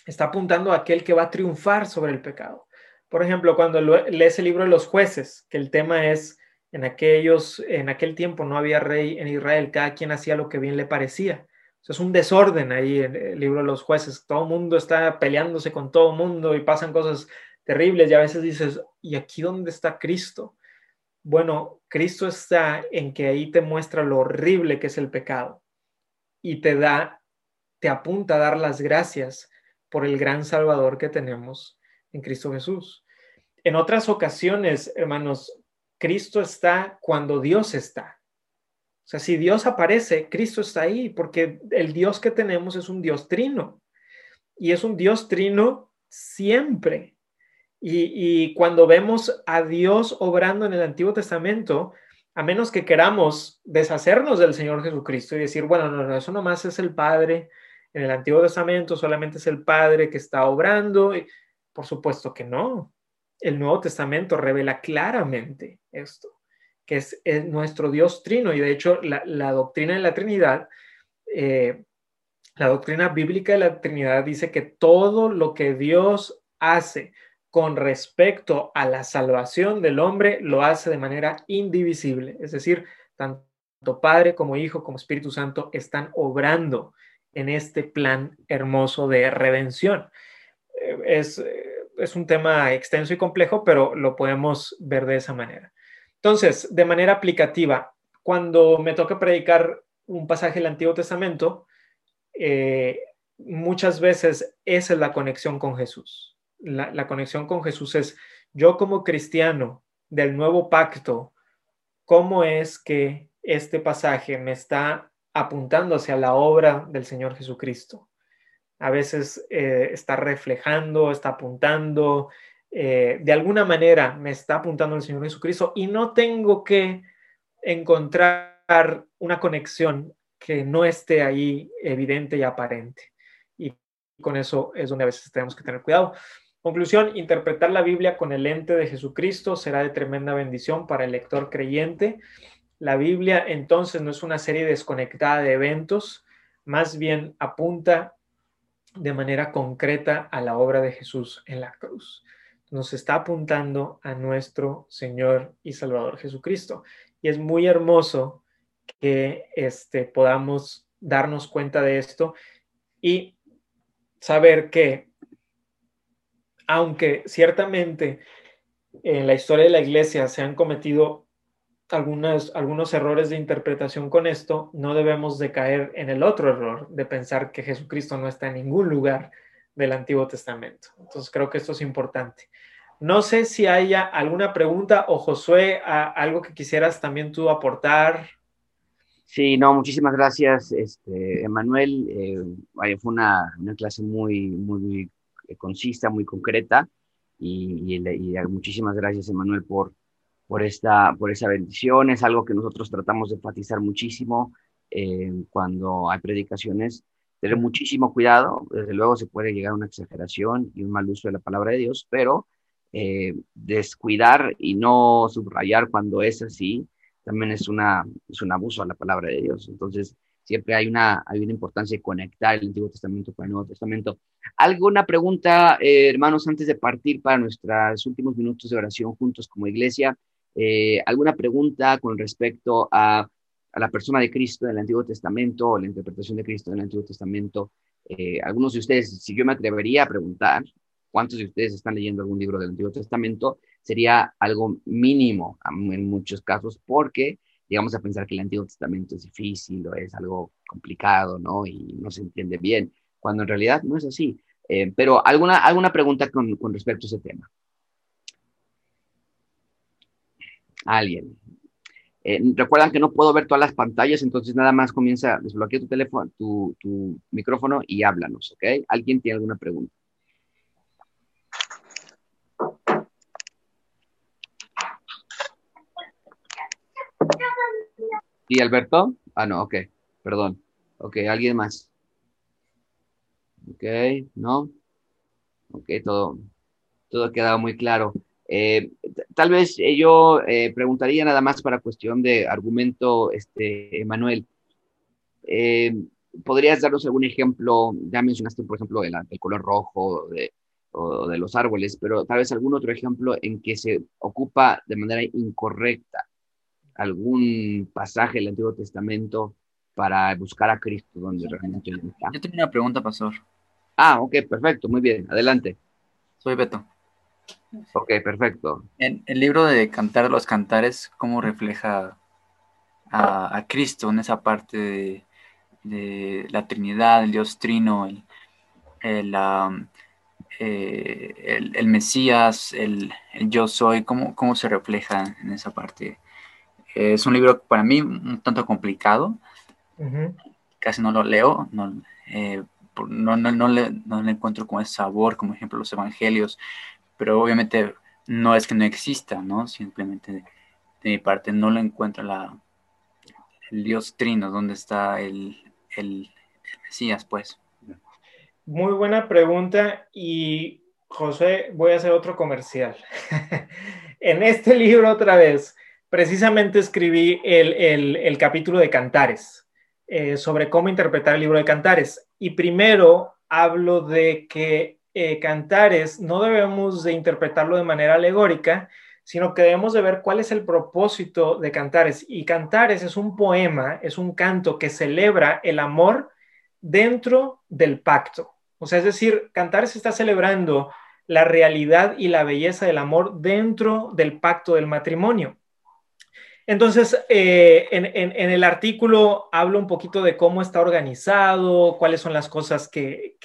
Está apuntando a aquel que va a triunfar sobre el pecado. Por ejemplo, cuando lees el libro de los jueces, que el tema es, en, aquellos, en aquel tiempo no había rey en Israel, cada quien hacía lo que bien le parecía. es un desorden ahí en el libro de los jueces. Todo el mundo está peleándose con todo el mundo y pasan cosas terribles y a veces dices, ¿y aquí dónde está Cristo? Bueno, Cristo está en que ahí te muestra lo horrible que es el pecado y te da, te apunta a dar las gracias por el gran Salvador que tenemos en Cristo Jesús. En otras ocasiones, hermanos, Cristo está cuando Dios está. O sea, si Dios aparece, Cristo está ahí, porque el Dios que tenemos es un Dios trino. Y es un Dios trino siempre. Y, cuando vemos a Dios obrando en el Antiguo Testamento, a menos que queramos deshacernos del Señor Jesucristo y decir, bueno, no, no, eso nomás es el Padre, en el Antiguo Testamento solamente es el Padre que está obrando. Por supuesto que no. El Nuevo Testamento revela claramente esto, que es, nuestro Dios trino y de hecho la, doctrina de la Trinidad, eh, la doctrina bíblica de la Trinidad dice que todo lo que Dios hace con respecto a la salvación del hombre lo hace de manera indivisible. Es decir, tanto Padre como Hijo como Espíritu Santo están obrando en este plan hermoso de redención. Eh, es, eh, es un tema extenso y complejo, pero lo podemos ver de esa manera. Entonces, de manera aplicativa, cuando me toca predicar un pasaje del Antiguo Testamento, eh, muchas veces esa es la conexión con Jesús la, conexión con Jesús es yo como cristiano del nuevo pacto, ¿cómo es que este pasaje me está apuntando hacia la obra del Señor Jesucristo? A veces eh, está reflejando, está apuntando, eh, de alguna manera me está apuntando al Señor Jesucristo y no tengo que encontrar una conexión que no esté ahí evidente y aparente. Y con eso es donde a veces tenemos que tener cuidado. Conclusión, interpretar la Biblia con el lente de Jesucristo será de tremenda bendición para el lector creyente. La Biblia entonces no es una serie desconectada de eventos, más bien apunta de manera concreta a la obra de Jesús en la cruz. Nos está apuntando a nuestro Señor y Salvador Jesucristo. Y es muy hermoso que este, podamos darnos cuenta de esto y saber que aunque ciertamente en la historia de la iglesia se han cometido algunos errores de interpretación con esto, no debemos de caer en el otro error de pensar que Jesucristo no está en ningún lugar del Antiguo Testamento. Entonces creo que esto es importante. No sé si haya alguna pregunta o Josué, algo que quisieras también tú aportar. Sí, no, muchísimas gracias, este, Emanuel. Eh, fue una, una, clase muy, muy concisa, muy concreta. Y, muchísimas gracias, Emanuel, por, por, esta, por esa bendición. Es algo que nosotros tratamos de enfatizar muchísimo eh, cuando hay predicaciones. Tener muchísimo cuidado. Desde luego se puede llegar a una exageración y un mal uso de la palabra de Dios, pero eh, descuidar y no subrayar cuando es así también es, una, es un abuso a la palabra de Dios. Entonces, siempre hay una, hay una importancia de conectar el Antiguo Testamento con el Nuevo Testamento. ¿Alguna pregunta, eh, hermanos, antes de partir para nuestros últimos minutos de oración juntos como iglesia? Eh, ¿Alguna pregunta con respecto a, a, la persona de Cristo en el Antiguo Testamento o la interpretación de Cristo en el Antiguo Testamento? Eh, algunos de ustedes, si yo me atrevería a preguntar, ¿cuántos de ustedes están leyendo algún libro del Antiguo Testamento? Sería algo mínimo en muchos casos porque llegamos a pensar que el Antiguo Testamento es difícil o es algo complicado, ¿no? Y no se entiende bien, cuando en realidad no es así. Eh, pero alguna, alguna pregunta con, con, respecto a ese tema. Alguien. Eh, recuerdan que no puedo ver todas las pantallas, entonces nada más comienza, desbloquea tu teléfono, tu, tu micrófono y háblanos, ¿ok? ¿Alguien tiene alguna pregunta? ¿Y Alberto? Ah, no, ok, perdón. Ok, ¿alguien más? Ok, ¿no? Ok, todo, todo ha quedado muy claro. Eh, tal vez eh, yo eh, preguntaría nada más para cuestión de argumento, este, Emanuel. ¿Podrías darnos algún ejemplo? Ya mencionaste, por ejemplo, el, el color rojo, de, o de los árboles, pero tal vez algún otro ejemplo en que se ocupa de manera incorrecta algún pasaje del Antiguo Testamento para buscar a Cristo donde realmente está. Yo tengo una pregunta, pastor. Ah, ok, perfecto, muy bien, adelante. Soy Beto. Ok, perfecto. En el libro de Cantar los Cantares, ¿cómo refleja a, Cristo en esa parte de, la Trinidad, el Dios Trino, el, el, eh, Mesías, el, Yo Soy? ¿cómo, ¿Cómo se refleja en esa parte? es un libro para mí un tanto complicado. Casi no lo leo, no, eh, no, no, le, no, le, encuentro como ese sabor, como ejemplo los evangelios, pero obviamente no es que no exista, ¿no? Simplemente de, mi parte no lo encuentro el Dios Trino, ¿dónde está el, el, Mesías, pues? Muy buena pregunta y José, voy a hacer otro comercial. en este libro otra vez, precisamente escribí el, capítulo de Cantares, eh, sobre cómo interpretar el libro de Cantares. Y primero hablo de que eh, Cantares no debemos de interpretarlo de manera alegórica, sino que debemos de ver cuál es el propósito de Cantares. Y Cantares es un poema, es un canto que celebra el amor dentro del pacto. O sea, es decir, Cantares está celebrando la realidad y la belleza del amor dentro del pacto del matrimonio. Entonces, eh, en, el artículo hablo un poquito de cómo está organizado, cuáles son las cosas que,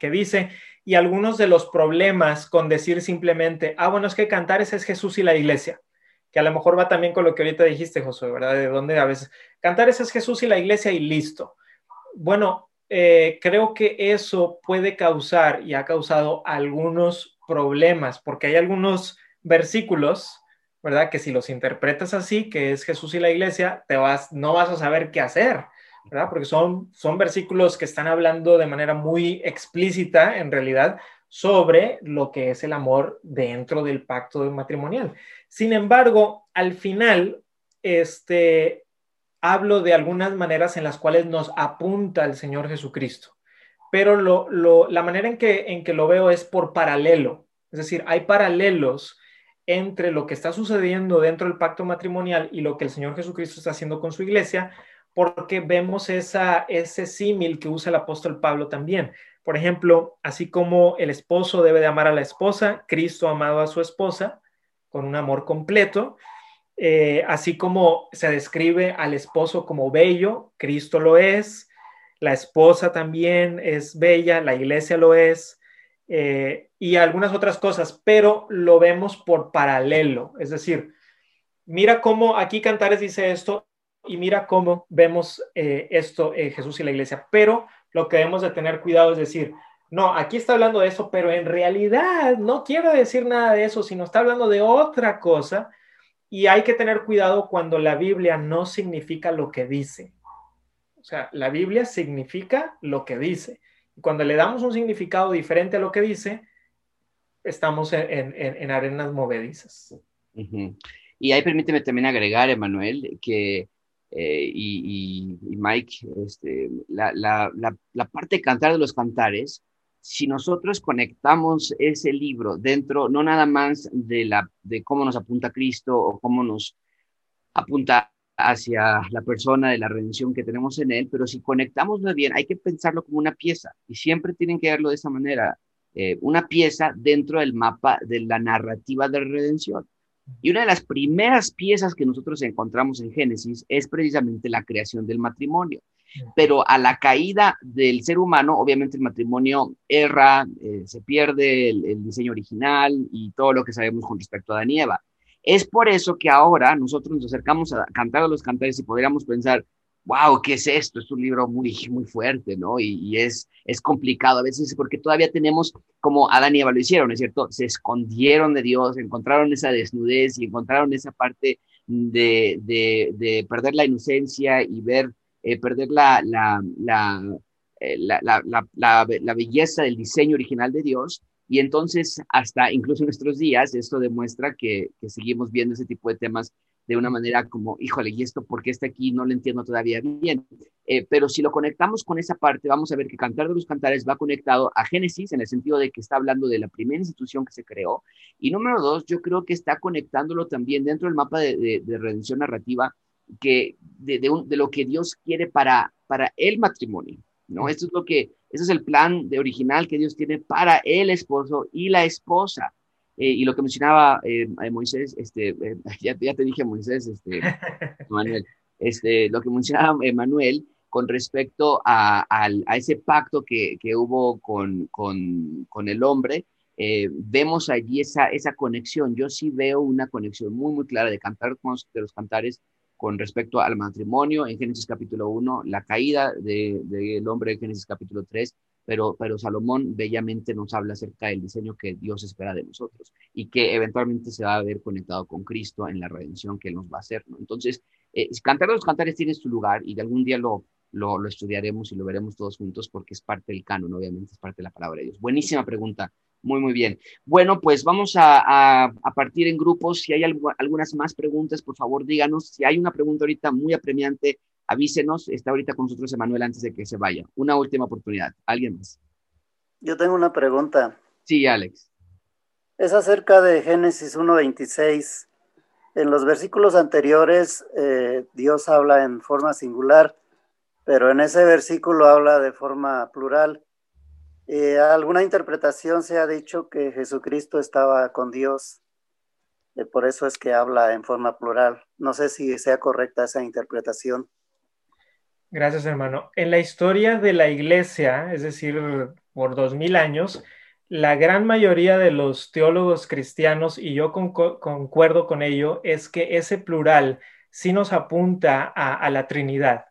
dice y algunos de los problemas con decir simplemente, ah, bueno, es que Cantares es Jesús y la iglesia, que a lo mejor va también con lo que ahorita dijiste, Josué, ¿verdad? De dónde a veces, Cantares es Jesús y la iglesia y listo. Bueno, eh, creo que eso puede causar y ha causado algunos problemas, porque hay algunos versículos ¿verdad? Que si los interpretas así, que es Jesús y la iglesia, te vas, no vas a saber qué hacer, Porque son, son versículos que están hablando de manera muy explícita, en realidad, sobre lo que es el amor dentro del pacto matrimonial. Sin embargo, al final, este, hablo de algunas maneras en las cuales nos apunta el Señor Jesucristo, pero lo, la manera en que, en que lo veo es por paralelo, es decir, hay paralelos entre lo que está sucediendo dentro del pacto matrimonial y lo que el Señor Jesucristo está haciendo con su iglesia, porque vemos ese símil que usa el apóstol Pablo también. Por ejemplo, así como el esposo debe de amar a la esposa, Cristo amado a su esposa con un amor completo, eh, así como se describe al esposo como bello, Cristo lo es, la esposa también es bella, la iglesia lo es, eh, y algunas otras cosas, pero lo vemos por paralelo. Es decir, mira cómo aquí Cantares dice esto y mira cómo vemos eh, esto en Jesús y la iglesia. Pero lo que debemos de tener cuidado es decir, no, aquí está hablando de eso, pero en realidad no quiero decir nada de eso, sino está hablando de otra cosa. Y hay que tener cuidado cuando la Biblia no significa lo que dice. O sea, la Biblia significa lo que dice. Cuando le damos un significado diferente a lo que dice, estamos en, arenas movedizas. Y ahí permíteme también agregar, Emanuel, que eh, y, Mike, este, la, parte de cantar de los cantares, si nosotros conectamos ese libro dentro, no nada más de, cómo nos apunta Cristo o cómo nos apunta hacia la persona de la redención que tenemos en él, pero si conectamos bien, hay que pensarlo como una pieza y siempre tienen que verlo de esa manera, eh, una pieza dentro del mapa de la narrativa de redención. Y una de las primeras piezas que nosotros encontramos en Génesis es precisamente la creación del matrimonio. Pero a la caída del ser humano, obviamente el matrimonio erra, eh, se pierde el, el, diseño original y todo lo que sabemos con respecto a Eva. Es por eso que ahora nosotros nos acercamos a cantar a los cantares y podríamos pensar, wow, ¿qué es esto? Es un libro muy, muy fuerte, ¿no? Y, es, es complicado a veces porque todavía tenemos, como Adán y Eva lo hicieron, ¿es cierto? Se escondieron de Dios, encontraron esa desnudez y encontraron esa parte de, de, perder la inocencia y ver, eh, perder la, la, la, eh, la, la, la belleza del diseño original de Dios y entonces, hasta incluso en nuestros días, esto demuestra que, seguimos viendo ese tipo de temas de una manera como, híjole, ¿y esto por qué está aquí? No lo entiendo todavía bien. Eh, pero si lo conectamos con esa parte, vamos a ver que Cantar de los Cantares va conectado a Génesis en el sentido de que está hablando de la primera institución que se creó. Y número dos, yo creo que está conectándolo también dentro del mapa de, redención narrativa que de, de, lo que Dios quiere para, para el matrimonio. ¿no? Esto es lo que, ese es el plan de original que Dios tiene para el esposo y la esposa. Eh, y lo que mencionaba eh, Moisés, este, eh, ya, te dije Moisés, este, Manuel, este, lo que mencionaba Manuel con respecto a, ese pacto que, hubo con, con, el hombre, vemos allí esa, esa conexión. Yo sí veo una conexión muy, muy clara de cantar con de los cantares con respecto al matrimonio en Génesis capítulo 1, la caída del de, hombre en Génesis capítulo 3, pero, pero Salomón bellamente nos habla acerca del diseño que Dios espera de nosotros y que eventualmente se va a ver conectado con Cristo en la redención que Él nos va a hacer. Entonces, eh, Cantar los Cantares tiene su lugar y de algún día lo, lo, estudiaremos y lo veremos todos juntos porque es parte del canon, obviamente es parte de la palabra de Dios. Buenísima pregunta, muy, muy bien. Bueno, pues vamos a, partir en grupos. Si hay algunas más preguntas, por favor, díganos. Si hay una pregunta ahorita muy apremiante, avísenos. Está ahorita con nosotros Emanuel antes de que se vaya. Una última oportunidad. ¿Alguien más? Yo tengo una pregunta. Sí, Alex. Es acerca de Génesis 1.26. En los versículos anteriores, eh, Dios habla en forma singular, pero en ese versículo habla de forma plural. Eh, alguna interpretación se ha dicho que Jesucristo estaba con Dios, eh, por eso es que habla en forma plural. No sé si sea correcta esa interpretación. Gracias, hermano. En la historia de la iglesia, es decir, por dos mil años, la gran mayoría de los teólogos cristianos, y yo concuerdo con ello, es que ese plural sí nos apunta a la Trinidad.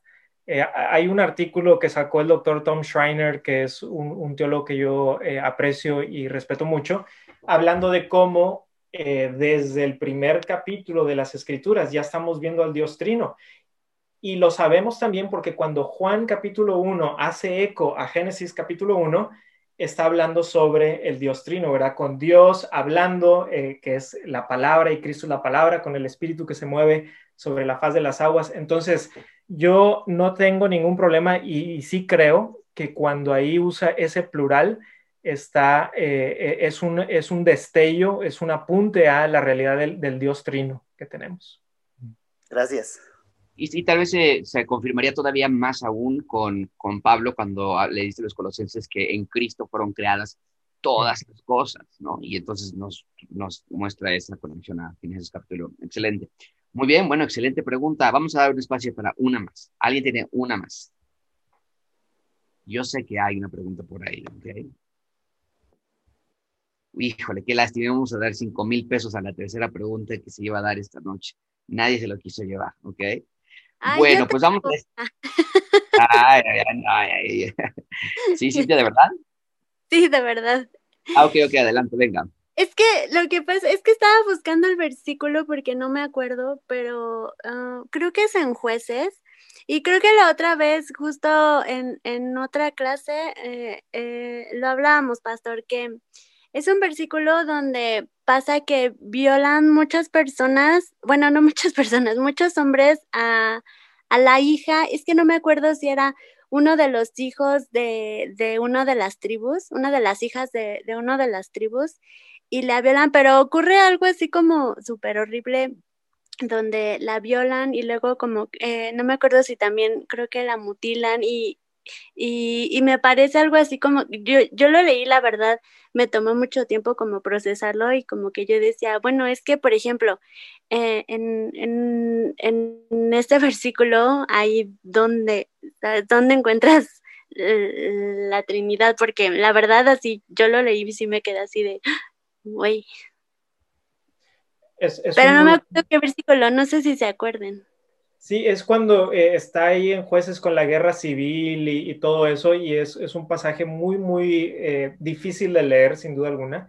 Eh, hay un artículo que sacó el doctor Tom Schreiner, que es un, teólogo que yo eh, aprecio y respeto mucho, hablando de cómo eh, desde el primer capítulo de las escrituras ya estamos viendo al Dios Trino. Y lo sabemos también porque cuando Juan capítulo 1 hace eco a Génesis capítulo 1, está hablando sobre el Dios Trino, ¿verdad? Con Dios hablando, que es la palabra y Cristo la palabra, con el Espíritu que se mueve sobre la faz de las aguas. Entonces, yo no tengo ningún problema y, sí creo que cuando ahí usa ese plural, está, eh, eh, es, un, es un destello, es un apunte a la realidad del, Dios trino que tenemos. Gracias. Y, tal vez se, confirmaría todavía más aún con, con Pablo cuando le dice a los colosenses que en Cristo fueron creadas todas las cosas, ¿no? Y entonces nos, nos muestra esa conexión a ese capítulo. Excelente. Muy bien, bueno, excelente pregunta. Vamos a dar un espacio para una más. ¿Alguien tiene una más? Yo sé que hay una pregunta por ahí, ¿ok? Híjole, qué lástima. Vamos a dar cinco mil pesos a la tercera pregunta que se iba a dar esta noche. Nadie se lo quiso llevar, ¿ok? Bueno, pues vamos a... Ay, ay, ay, sí, sí, de verdad. Sí, de verdad. Ah, ok, ok, adelante, venga. Es que lo que pasa es que estaba buscando el versículo porque no me acuerdo, pero ah, creo que es en jueces. Y creo que la otra vez, justo en, en otra clase, eh, eh, lo hablábamos, pastor, que es un versículo donde pasa que violan muchas personas, bueno, no muchas personas, muchos hombres a, a la hija, es que no me acuerdo si era uno de los hijos de, de una de las tribus, una de las hijas de, de uno de las tribus, y la violan, pero ocurre algo así como súper horrible donde la violan y luego como, eh, no me acuerdo si también creo que la mutilan y, y, me parece algo así como, yo, yo lo leí, la verdad, me tomó mucho tiempo como procesarlo y como que yo decía, bueno, es que, por ejemplo, eh, en, en, en, este versículo, ahí donde, donde encuentras la Trinidad, porque la verdad así, yo lo leí y sí me quedé así de, güey. Pero no me acuerdo qué versículo, no sé si se acuerden. Sí, es cuando eh, está ahí en jueces con la guerra civil y, todo eso, y es, un pasaje muy, muy eh, difícil de leer, sin duda alguna.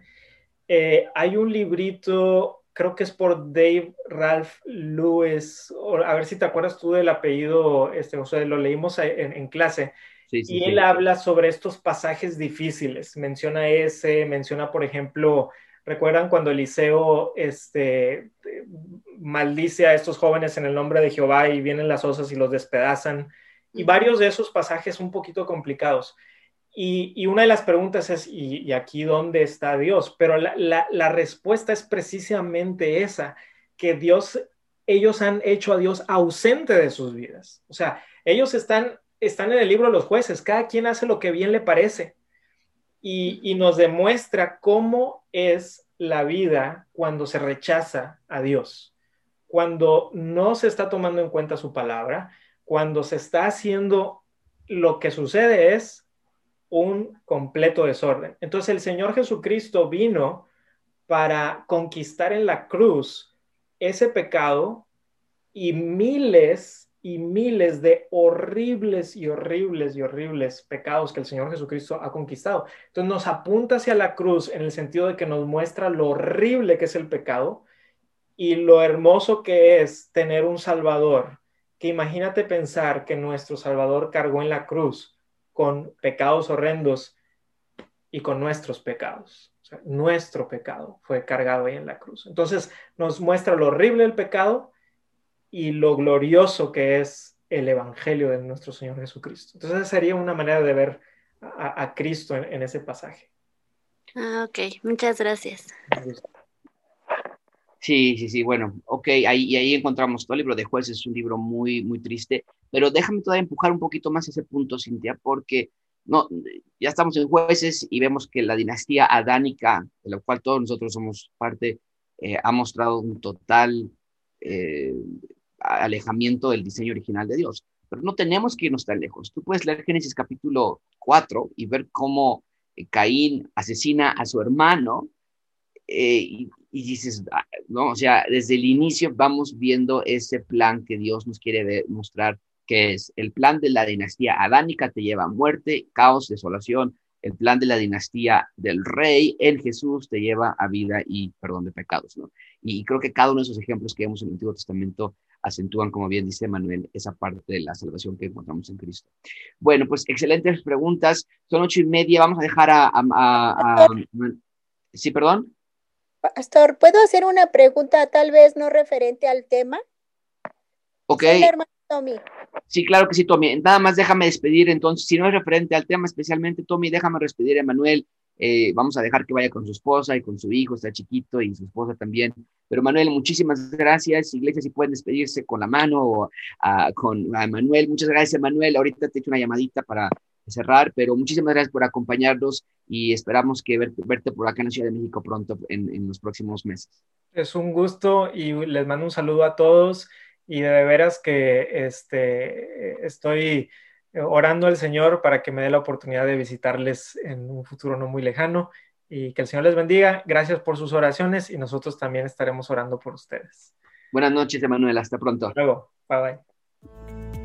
Eh, hay un librito, creo que es por Dave Ralph Lewis, a ver si te acuerdas tú del apellido, este, o sea, lo leímos en, clase, y él habla sobre estos pasajes difíciles, menciona ese, menciona, por ejemplo, ¿Recuerdan cuando Eliseo este, maldice a estos jóvenes en el nombre de Jehová y vienen las osas y los despedazan. Y varios de esos pasajes un poquito complicados. Y, una de las preguntas es, ¿y, aquí dónde está Dios? Pero la, respuesta es precisamente esa, que Dios, ellos han hecho a Dios ausente de sus vidas. O sea, ellos están, están en el libro de los jueces, cada quien hace lo que bien le parece. Y, nos demuestra cómo es la vida cuando se rechaza a Dios, cuando no se está tomando en cuenta su palabra, cuando se está haciendo lo que sucede es un completo desorden. Entonces el Señor Jesucristo vino para conquistar en la cruz ese pecado y miles y miles de horribles y horribles y horribles pecados que el Señor Jesucristo ha conquistado. Entonces nos apunta hacia la cruz en el sentido de que nos muestra lo horrible que es el pecado y lo hermoso que es tener un Salvador, que imagínate pensar que nuestro Salvador cargó en la cruz con pecados horrendos y con nuestros pecados. nuestro pecado fue cargado ahí en la cruz. Entonces nos muestra lo horrible del pecado y lo glorioso que es el Evangelio de nuestro Señor Jesucristo. Entonces esa sería una manera de ver a, Cristo en, ese pasaje. Ah, ok, muchas gracias. Sí, sí, sí, bueno, ok, ahí, y ahí encontramos todo el libro de jueces, es un libro muy, muy triste, pero déjame todavía empujar un poquito más ese punto, Cintia, porque no, ya estamos en jueces y vemos que la dinastía adánica, de la cual todos nosotros somos parte, eh, ha mostrado un total eh, alejamiento del diseño original de Dios. Pero no tenemos que irnos tan lejos. Tú puedes leer Génesis capítulo 4 y ver cómo eh, Caín asesina a su hermano y, y, dices, ah, no, o sea, desde el inicio vamos viendo ese plan que Dios nos quiere mostrar que es el plan de la dinastía adánica te lleva a muerte, caos, desolación. El plan de la dinastía del rey en Jesús te lleva a vida y perdón de pecados, ¿no? Y, creo que cada uno de esos ejemplos que vemos en el Antiguo Testamento acentúan, como bien dice Manuel, esa parte de la salvación que encontramos en Cristo. Bueno, pues excelentes preguntas. Son ocho y media. Vamos a dejar a... sí, perdón. Pastor, ¿puedo hacer una pregunta tal vez no referente al tema? Ok. Sí, claro que sí, Tommy. Nada más déjame despedir entonces, si no es referente al tema especialmente, Tommy, déjame despedir a Manuel. Eh, vamos a dejar que vaya con su esposa y con su hijo, está chiquito y su esposa también. Pero Manuel, muchísimas gracias. Iglesia, si pueden despedirse con la mano o con Manuel. Muchas gracias, Manuel. Ahorita te echo una llamadita para cerrar, pero muchísimas gracias por acompañarnos y esperamos que verte, por acá en la Ciudad de México pronto en, en los próximos meses. Es un gusto y les mando un saludo a todos y de veras que este, estoy orando al Señor para que me dé la oportunidad de visitarles en un futuro no muy lejano y que el Señor les bendiga. Gracias por sus oraciones y nosotros también estaremos orando por ustedes. Buenas noches, Emanuel. Hasta pronto. luego. Bye bye.